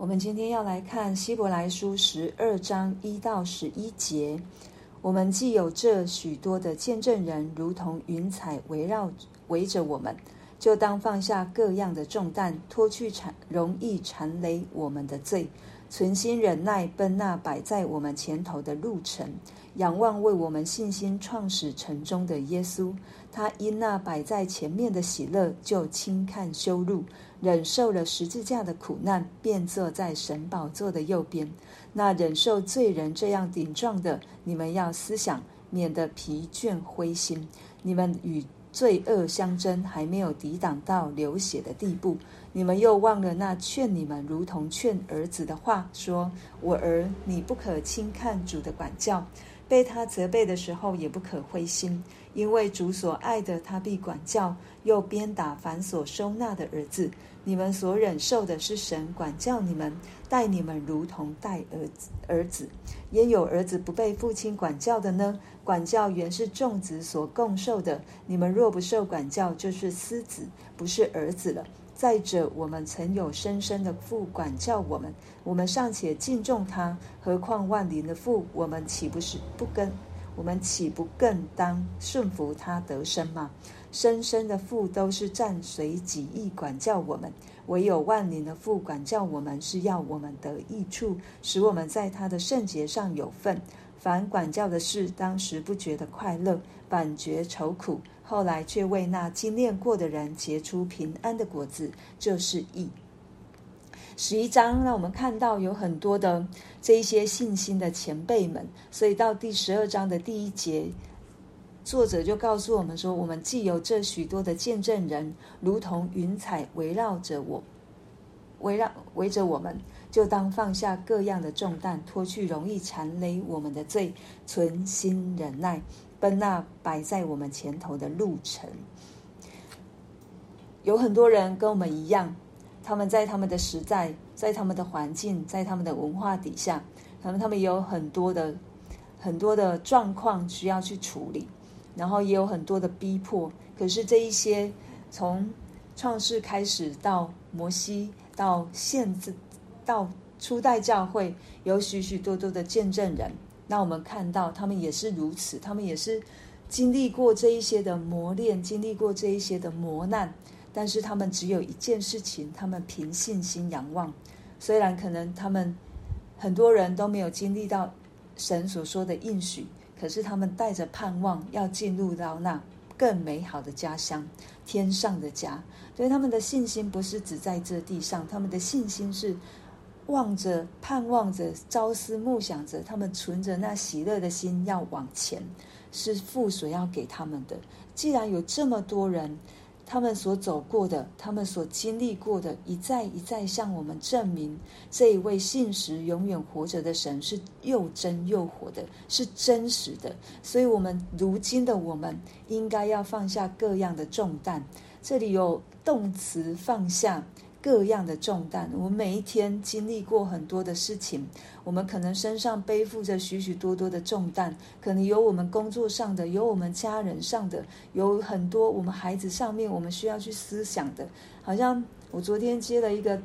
我们今天要来看希伯来书十二章一到十一节。我们既有这许多的见证人，如同云彩围绕围着我们，就当放下各样的重担，脱去缠容易缠累我们的罪，存心忍耐，奔那摆在我们前头的路程，仰望为我们信心创始成终的耶稣。他因那摆在前面的喜乐，就轻看羞辱。忍受了十字架的苦难，便坐在神宝座的右边。那忍受罪人这样顶撞的，你们要思想，免得疲倦灰心。你们与罪恶相争，还没有抵挡到流血的地步。你们又忘了那劝你们如同劝儿子的话，说：“我儿，你不可轻看主的管教，被他责备的时候，也不可灰心。”因为主所爱的，他必管教；又鞭打凡所收纳的儿子。你们所忍受的是神管教你们，待你们如同待儿子。儿子，焉有儿子不被父亲管教的呢？管教原是众子所共受的。你们若不受管教，就是私子，不是儿子了。再者，我们曾有生身的父管教我们，我们尚且敬重他，何况万灵的父？我们岂不是不跟？我们岂不更当顺服他得生吗？生身的父都是暂随己意管教我们，唯有万灵的父管教我们，是要我们得益处，使我们在他的圣洁上有份。凡管教的事，当时不觉得快乐，反觉愁苦；后来却为那经练过的人结出平安的果子，就是义。十一章让我们看到有很多的这一些信心的前辈们，所以到第十二章的第一节，作者就告诉我们说：我们既有这许多的见证人，如同云彩围绕着我，围绕围着我们，就当放下各样的重担，脱去容易缠累我们的罪，存心忍耐，奔那摆在我们前头的路程。有很多人跟我们一样。他们在他们的时代，在他们的环境，在他们的文化底下，他们他们也有很多的很多的状况需要去处理，然后也有很多的逼迫。可是这一些从创世开始到摩西到现在到初代教会，有许许多多的见证人。那我们看到他们也是如此，他们也是经历过这一些的磨练，经历过这一些的磨难。但是他们只有一件事情，他们凭信心仰望。虽然可能他们很多人都没有经历到神所说的应许，可是他们带着盼望要进入到那更美好的家乡，天上的家。所以他们的信心不是只在这地上，他们的信心是望着、盼望着、朝思暮想着，他们存着那喜乐的心要往前，是父所要给他们的。既然有这么多人。他们所走过的，他们所经历过的，一再一再向我们证明，这一位信实永远活着的神是又真又活的，是真实的。所以，我们如今的我们，应该要放下各样的重担。这里有动词放下。各样的重担，我们每一天经历过很多的事情，我们可能身上背负着许许多多的重担，可能有我们工作上的，有我们家人上的，有很多我们孩子上面我们需要去思想的。好像我昨天接了一个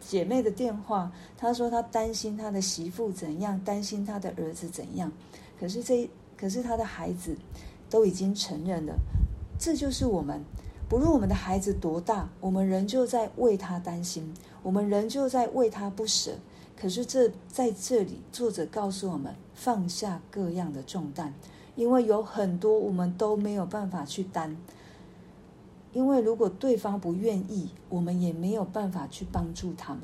姐妹的电话，她说她担心她的媳妇怎样，担心她的儿子怎样，可是这可是她的孩子都已经成人了，这就是我们。不论我们的孩子多大，我们仍旧在为他担心，我们仍旧在为他不舍。可是这在这里，作者告诉我们放下各样的重担，因为有很多我们都没有办法去担。因为如果对方不愿意，我们也没有办法去帮助他们。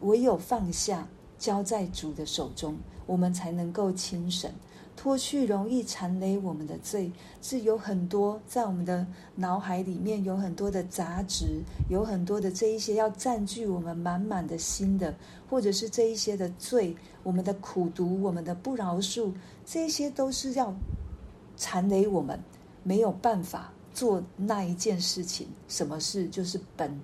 唯有放下，交在主的手中，我们才能够轻省。脱去容易缠累我们的罪，是有很多在我们的脑海里面有很多的杂质，有很多的这一些要占据我们满满的心的，或者是这一些的罪，我们的苦毒，我们的不饶恕，这些都是要缠累我们，没有办法做那一件事情。什么事？就是奔，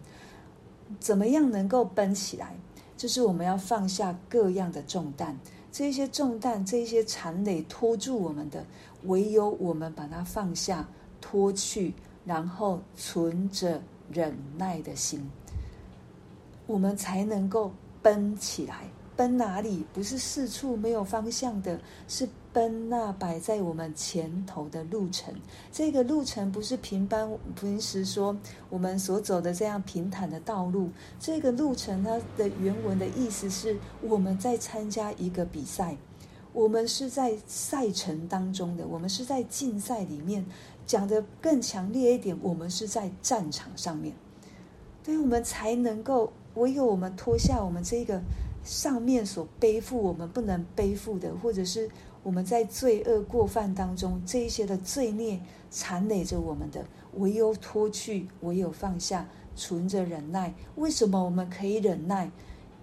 怎么样能够奔起来？就是我们要放下各样的重担。这些重担，这些残累拖住我们的，唯有我们把它放下、脱去，然后存着忍耐的心，我们才能够奔起来。奔哪里？不是四处没有方向的，是奔那摆在我们前头的路程。这个路程不是平般平时说我们所走的这样平坦的道路。这个路程它的原文的意思是我们在参加一个比赛，我们是在赛程当中的，我们是在竞赛里面。讲得更强烈一点，我们是在战场上面，对，我们才能够唯有我们脱下我们这个。上面所背负我们不能背负的，或者是我们在罪恶过犯当中这一些的罪孽缠累着我们的，唯有脱去，唯有放下，存着忍耐。为什么我们可以忍耐？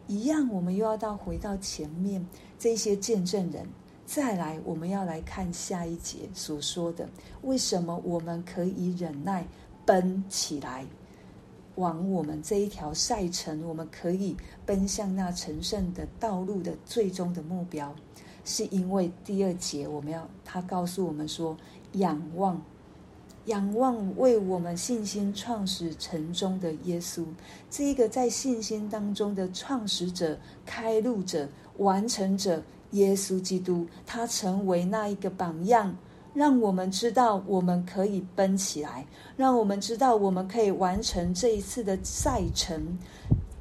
一样，我们又要到回到前面这些见证人，再来，我们要来看下一节所说的，为什么我们可以忍耐，奔起来。往我们这一条赛程，我们可以奔向那成圣的道路的最终的目标，是因为第二节我们要他告诉我们说，仰望，仰望为我们信心创始成终的耶稣，这一个在信心当中的创始者、开路者、完成者耶稣基督，他成为那一个榜样。让我们知道，我们可以奔起来；让我们知道，我们可以完成这一次的赛程，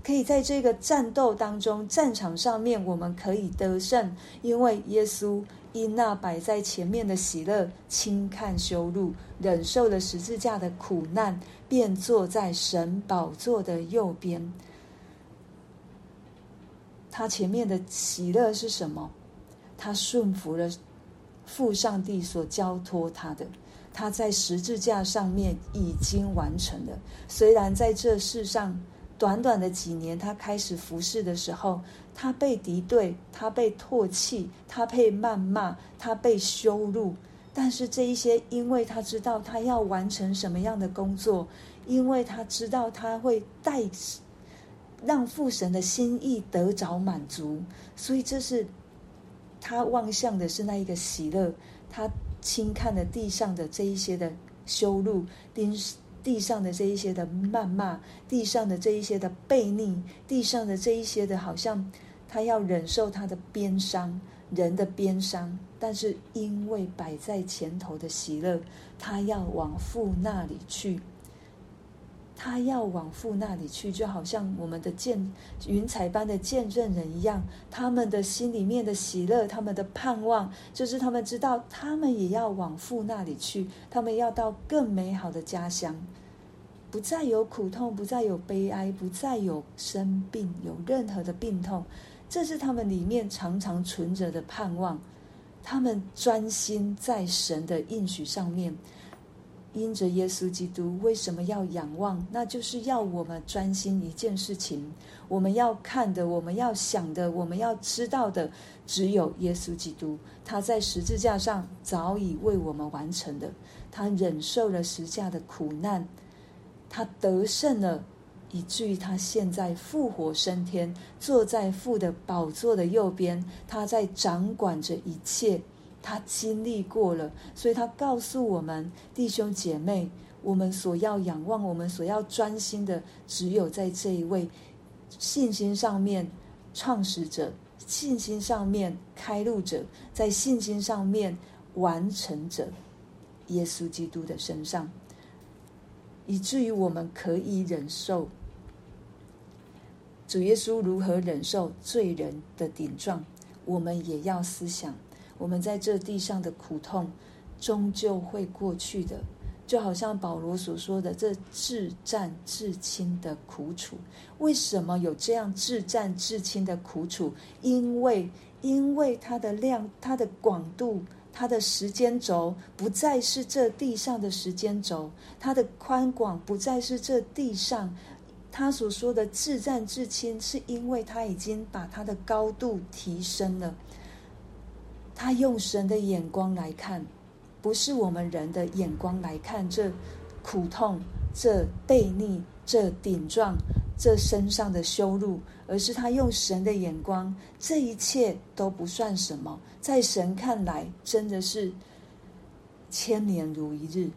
可以在这个战斗当中，战场上面，我们可以得胜。因为耶稣因那摆在前面的喜乐，轻看羞辱，忍受了十字架的苦难，便坐在神宝座的右边。他前面的喜乐是什么？他顺服了。父上帝所交托他的，他在十字架上面已经完成了。虽然在这世上短短的几年，他开始服侍的时候，他被敌对，他被唾弃，他被谩骂，他被羞辱。但是这一些，因为他知道他要完成什么样的工作，因为他知道他会带让父神的心意得着满足，所以这是。他望向的是那一个喜乐，他轻看了地上的这一些的羞辱，地地上的这一些的谩骂，地上的这一些的悖逆，地上的这一些的，好像他要忍受他的鞭伤，人的鞭伤，但是因为摆在前头的喜乐，他要往父那里去。他要往父那里去，就好像我们的见云彩般的见证人一样。他们的心里面的喜乐，他们的盼望，就是他们知道，他们也要往父那里去。他们要到更美好的家乡，不再有苦痛，不再有悲哀，不再有生病，有任何的病痛。这是他们里面常常存着的盼望。他们专心在神的应许上面。因着耶稣基督，为什么要仰望？那就是要我们专心一件事情。我们要看的，我们要想的，我们要知道的，只有耶稣基督。他在十字架上早已为我们完成的。他忍受了十架的苦难，他得胜了，以至于他现在复活升天，坐在父的宝座的右边。他在掌管着一切。他经历过了，所以他告诉我们弟兄姐妹，我们所要仰望、我们所要专心的，只有在这一位信心上面创始者、信心上面开路者，在信心上面完成者耶稣基督的身上，以至于我们可以忍受主耶稣如何忍受罪人的顶撞，我们也要思想。我们在这地上的苦痛，终究会过去的，就好像保罗所说的，这至战至亲的苦楚。为什么有这样至战至亲的苦楚？因为，因为它的量、它的广度、它的时间轴，不再是这地上的时间轴；它的宽广，不再是这地上。他所说的至战至亲，是因为他已经把它的高度提升了。他用神的眼光来看，不是我们人的眼光来看这苦痛、这悖逆、这顶撞、这身上的羞辱，而是他用神的眼光，这一切都不算什么，在神看来真的是千年如一日，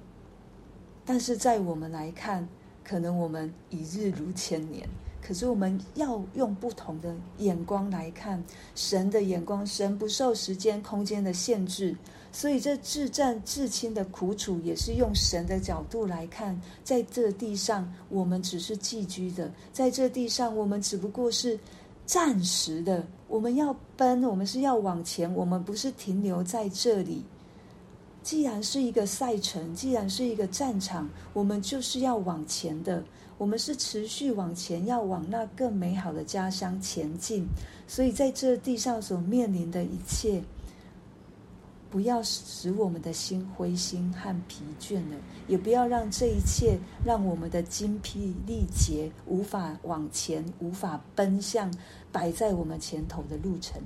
但是在我们来看，可能我们一日如千年。可是我们要用不同的眼光来看，神的眼光，神不受时间、空间的限制，所以这至战至亲的苦楚，也是用神的角度来看，在这地上我们只是寄居的，在这地上我们只不过是暂时的，我们要奔，我们是要往前，我们不是停留在这里。既然是一个赛程，既然是一个战场，我们就是要往前的。我们是持续往前，要往那更美好的家乡前进。所以在这地上所面临的一切，不要使我们的心灰心和疲倦了，也不要让这一切让我们的精疲力竭，无法往前，无法奔向摆在我们前头的路程。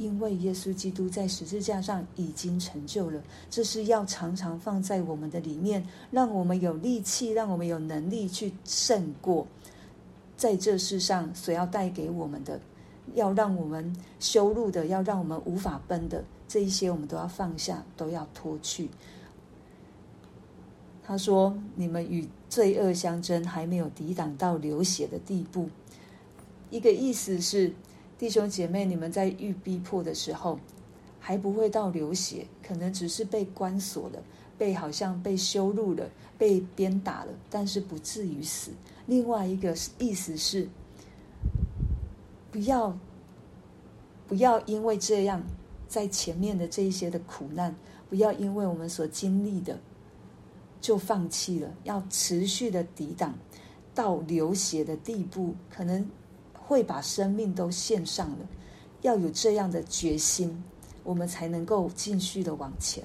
因为耶稣基督在十字架上已经成就了，这是要常常放在我们的里面，让我们有力气，让我们有能力去胜过在这世上所要带给我们的，要让我们羞辱的，要让我们无法奔的这一些，我们都要放下，都要脱去。他说：“你们与罪恶相争，还没有抵挡到流血的地步。”一个意思是。弟兄姐妹，你们在遇逼迫的时候，还不会到流血，可能只是被关锁了，被好像被羞辱了，被鞭打了，但是不至于死。另外一个意思是，不要不要因为这样，在前面的这一些的苦难，不要因为我们所经历的就放弃了，要持续的抵挡到流血的地步，可能。会把生命都献上了，要有这样的决心，我们才能够继续的往前。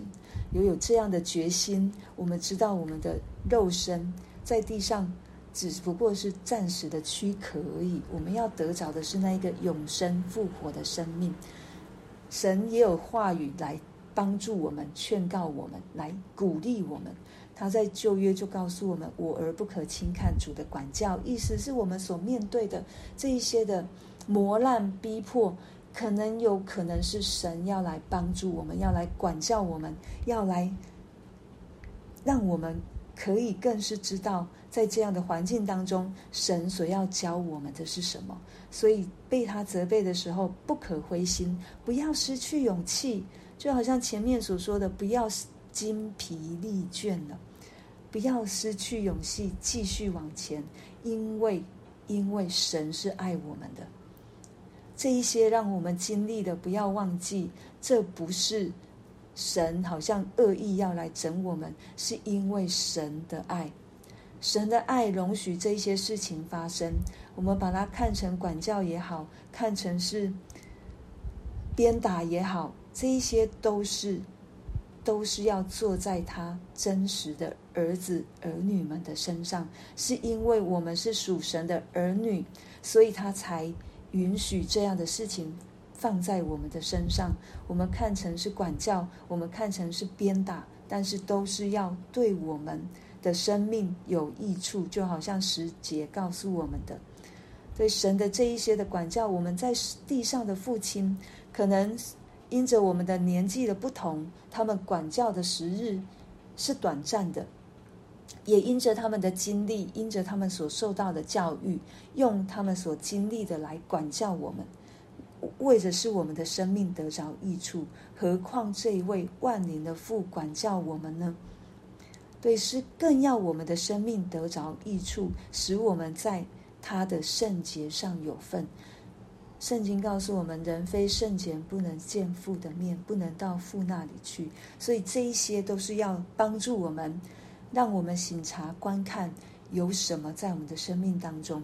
有有这样的决心，我们知道我们的肉身在地上只不过是暂时的躯壳而已。我们要得着的是那一个永生复活的生命。神也有话语来帮助我们，劝告我们，来鼓励我们。他在旧约就告诉我们：“我儿不可轻看主的管教。”意思是我们所面对的这一些的磨难、逼迫，可能有可能是神要来帮助我们，要来管教我们，要来让我们可以更是知道，在这样的环境当中，神所要教我们的是什么。所以被他责备的时候，不可灰心，不要失去勇气，就好像前面所说的，不要。精疲力倦了，不要失去勇气，继续往前，因为因为神是爱我们的。这一些让我们经历的，不要忘记，这不是神好像恶意要来整我们，是因为神的爱，神的爱容许这些事情发生。我们把它看成管教也好，看成是鞭打也好，这一些都是。都是要坐在他真实的儿子儿女们的身上，是因为我们是属神的儿女，所以他才允许这样的事情放在我们的身上。我们看成是管教，我们看成是鞭打，但是都是要对我们的生命有益处。就好像十节告诉我们的，对神的这一些的管教，我们在地上的父亲可能。因着我们的年纪的不同，他们管教的时日是短暂的；也因着他们的经历，因着他们所受到的教育，用他们所经历的来管教我们，为的是我们的生命得着益处。何况这一位万灵的父管教我们呢？对，是更要我们的生命得着益处，使我们在他的圣洁上有份。圣经告诉我们，人非圣贤不能见父的面，不能到父那里去。所以这一些都是要帮助我们，让我们省察观看有什么在我们的生命当中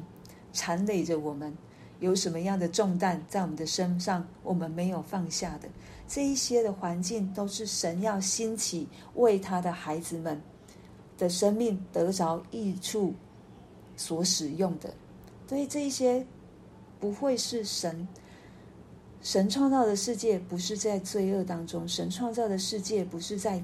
缠累着我们，有什么样的重担在我们的身上，我们没有放下的。这一些的环境都是神要兴起为他的孩子们的生命得着益处所使用的。所以这一些。不会是神，神创造的世界不是在罪恶当中，神创造的世界不是在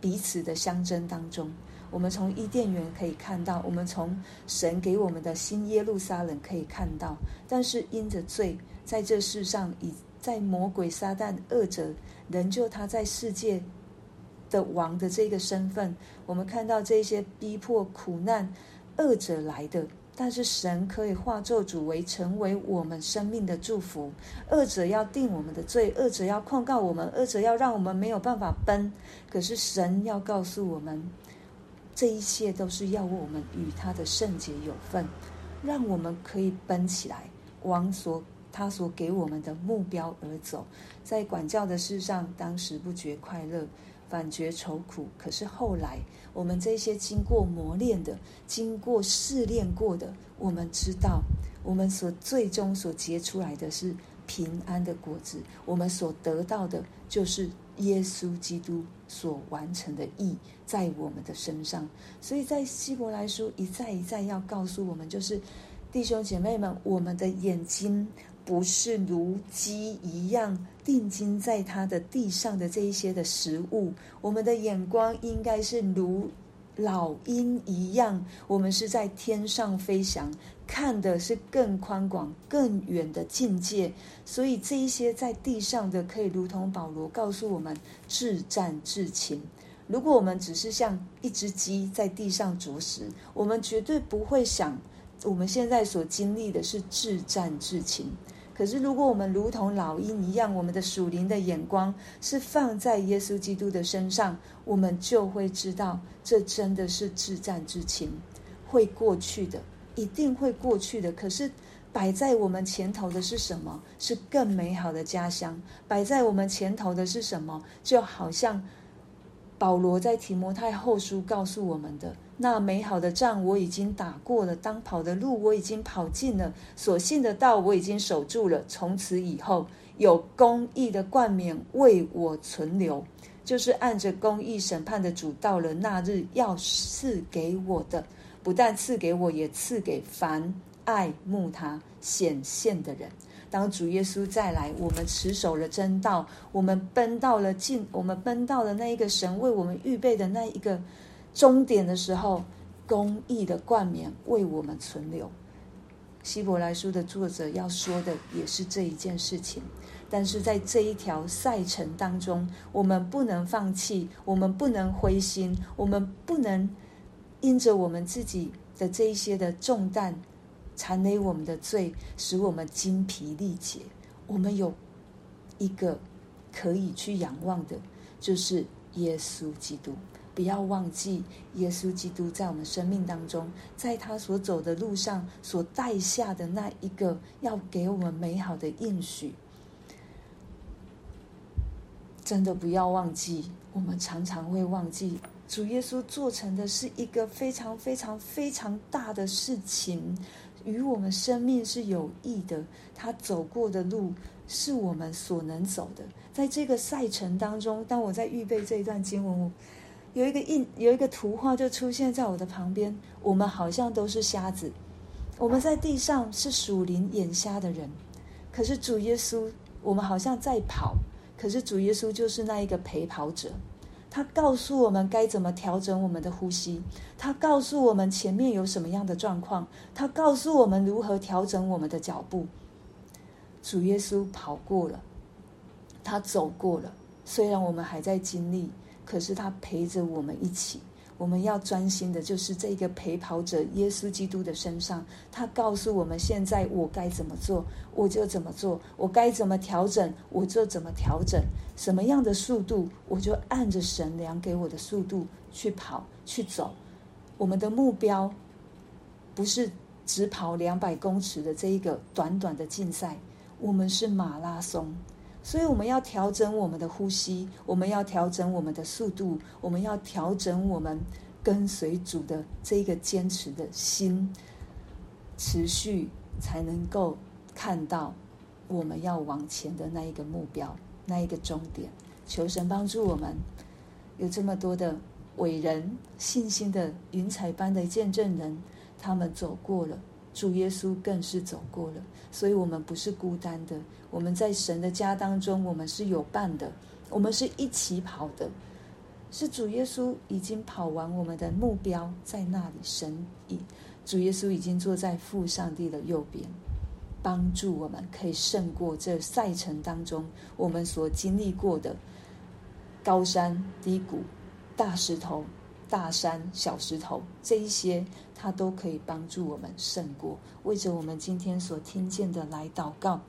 彼此的相争当中。我们从伊甸园可以看到，我们从神给我们的新耶路撒冷可以看到，但是因着罪，在这世上，以在魔鬼撒旦恶者，仍旧他在世界的王的这个身份，我们看到这些逼迫苦难恶者来的。但是神可以化作主为成为我们生命的祝福。恶者要定我们的罪，恶者要控告我们，恶者要让我们没有办法奔。可是神要告诉我们，这一切都是要我们与他的圣洁有份，让我们可以奔起来，往所他所给我们的目标而走。在管教的事上，当时不觉快乐。反觉愁苦，可是后来，我们这些经过磨练的、经过试炼过的，我们知道，我们所最终所结出来的是平安的果子。我们所得到的，就是耶稣基督所完成的义在我们的身上。所以在希伯来书一再一再要告诉我们，就是弟兄姐妹们，我们的眼睛。不是如鸡一样定睛在他的地上的这一些的食物，我们的眼光应该是如老鹰一样，我们是在天上飞翔，看的是更宽广、更远的境界。所以这一些在地上的，可以如同保罗告诉我们，至战至轻。如果我们只是像一只鸡在地上啄食，我们绝对不会想，我们现在所经历的是至战至轻。可是，如果我们如同老鹰一样，我们的属灵的眼光是放在耶稣基督的身上，我们就会知道，这真的是至战之情，会过去的，一定会过去的。可是，摆在我们前头的是什么？是更美好的家乡。摆在我们前头的是什么？就好像保罗在提摩太后书告诉我们的。那美好的仗我已经打过了，当跑的路我已经跑尽了，所信的道我已经守住了。从此以后，有公义的冠冕为我存留，就是按着公义审判的主，到了那日要赐给我的，不但赐给我，也赐给凡爱慕他显现的人。当主耶稣再来，我们持守了真道，我们奔到了尽，我们奔到了那一个神为我们预备的那一个。终点的时候，公义的冠冕为我们存留。希伯来书的作者要说的也是这一件事情。但是在这一条赛程当中，我们不能放弃，我们不能灰心，我们不能因着我们自己的这一些的重担，缠累我们的罪，使我们精疲力竭。我们有一个可以去仰望的，就是耶稣基督。不要忘记耶稣基督在我们生命当中，在他所走的路上所带下的那一个要给我们美好的应许。真的不要忘记，我们常常会忘记，主耶稣做成的是一个非常非常非常大的事情，与我们生命是有益的。他走过的路是我们所能走的。在这个赛程当中，当我在预备这一段经文，有一个印，有一个图画就出现在我的旁边。我们好像都是瞎子，我们在地上是属灵眼瞎的人。可是主耶稣，我们好像在跑，可是主耶稣就是那一个陪跑者。他告诉我们该怎么调整我们的呼吸，他告诉我们前面有什么样的状况，他告诉我们如何调整我们的脚步。主耶稣跑过了，他走过了，虽然我们还在经历。可是他陪着我们一起，我们要专心的，就是这个陪跑者耶稣基督的身上。他告诉我们，现在我该怎么做，我就怎么做；我该怎么调整，我就怎么调整。什么样的速度，我就按着神量给我的速度去跑去走。我们的目标不是只跑两百公尺的这一个短短的竞赛，我们是马拉松。所以我们要调整我们的呼吸，我们要调整我们的速度，我们要调整我们跟随主的这个坚持的心，持续才能够看到我们要往前的那一个目标，那一个终点。求神帮助我们，有这么多的伟人、信心的云彩般的见证人，他们走过了。主耶稣更是走过了，所以我们不是孤单的。我们在神的家当中，我们是有伴的，我们是一起跑的。是主耶稣已经跑完我们的目标，在那里，神已主耶稣已经坐在父上帝的右边，帮助我们可以胜过这赛程当中我们所经历过的高山低谷、大石头、大山、小石头，这一些它都可以帮助我们胜过。为着我们今天所听见的来祷告，